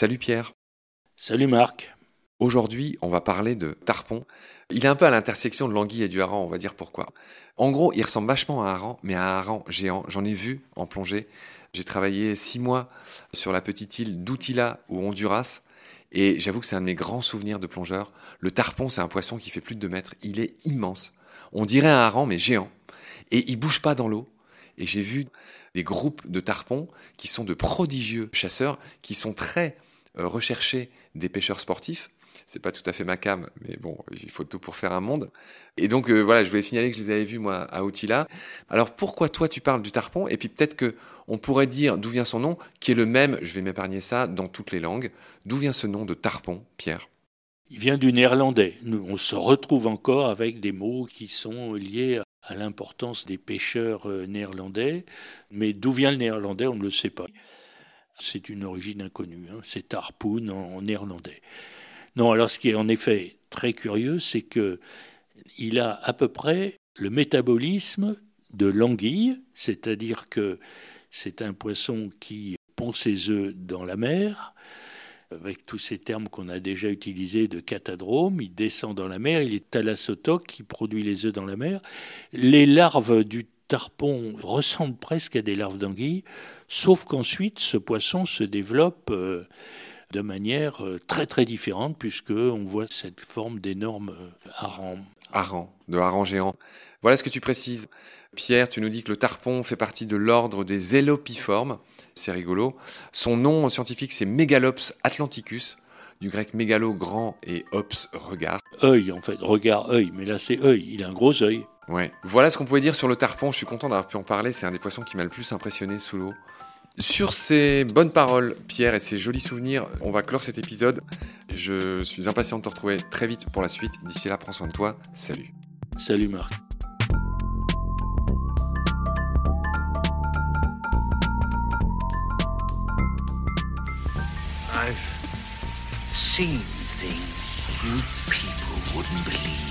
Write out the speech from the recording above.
Salut Pierre. Salut Marc. Aujourd'hui, on va parler de tarpon. Il est un peu à l'intersection de l'anguille et du hareng, on va dire pourquoi. En gros, il ressemble vachement à un hareng, mais à un hareng géant. J'en ai vu en plongée. J'ai travaillé six mois sur la petite île d'Outila ou Honduras. Et j'avoue que c'est un de mes grands souvenirs de plongeur. Le tarpon, c'est un poisson qui fait plus de 2 mètres. Il est immense. On dirait un hareng, mais géant. Et il bouge pas dans l'eau. Et j'ai vu des groupes de tarpons qui sont de prodigieux chasseurs, qui sont très euh, recherchés des pêcheurs sportifs. C'est pas tout à fait ma cam, mais bon, il faut tout pour faire un monde. Et donc euh, voilà, je voulais signaler que je les avais vus moi à Outila. Alors pourquoi toi tu parles du tarpon? Et puis peut-être que on pourrait dire d'où vient son nom, qui est le même. Je vais m'épargner ça dans toutes les langues. D'où vient ce nom de tarpon, Pierre? Il vient du néerlandais. On se retrouve encore avec des mots qui sont liés à l'importance des pêcheurs euh, néerlandais. Mais d'où vient le néerlandais, on ne le sait pas. C'est une origine inconnue. Hein. C'est harpoon en néerlandais. Non, alors ce qui est en effet très curieux, c'est que il a à peu près le métabolisme de l'anguille, c'est-à-dire que c'est un poisson qui pond ses œufs dans la mer, avec tous ces termes qu'on a déjà utilisés de catadrome, il descend dans la mer, il est thalassotoque qui produit les œufs dans la mer. Les larves du tarpon ressemblent presque à des larves d'anguille, sauf qu'ensuite ce poisson se développe euh, de manière euh, très très différente puisque on voit cette forme d'énorme euh, hareng. Hareng, de hareng géant. Voilà ce que tu précises. Pierre, tu nous dis que le tarpon fait partie de l'ordre des élopiformes. C'est rigolo. Son nom scientifique, c'est Megalops atlanticus, du grec mégalo, grand, et ops, regard. Œil, en fait, regard, œil. Mais là, c'est œil. Il a un gros œil. Ouais. Voilà ce qu'on pouvait dire sur le tarpon. Je suis content d'avoir pu en parler. C'est un des poissons qui m'a le plus impressionné sous l'eau. Sur ces bonnes paroles, Pierre, et ces jolis souvenirs, on va clore cet épisode. Je suis impatient de te retrouver très vite pour la suite. D'ici là, prends soin de toi. Salut. Salut Marc. I've seen things you people wouldn't believe.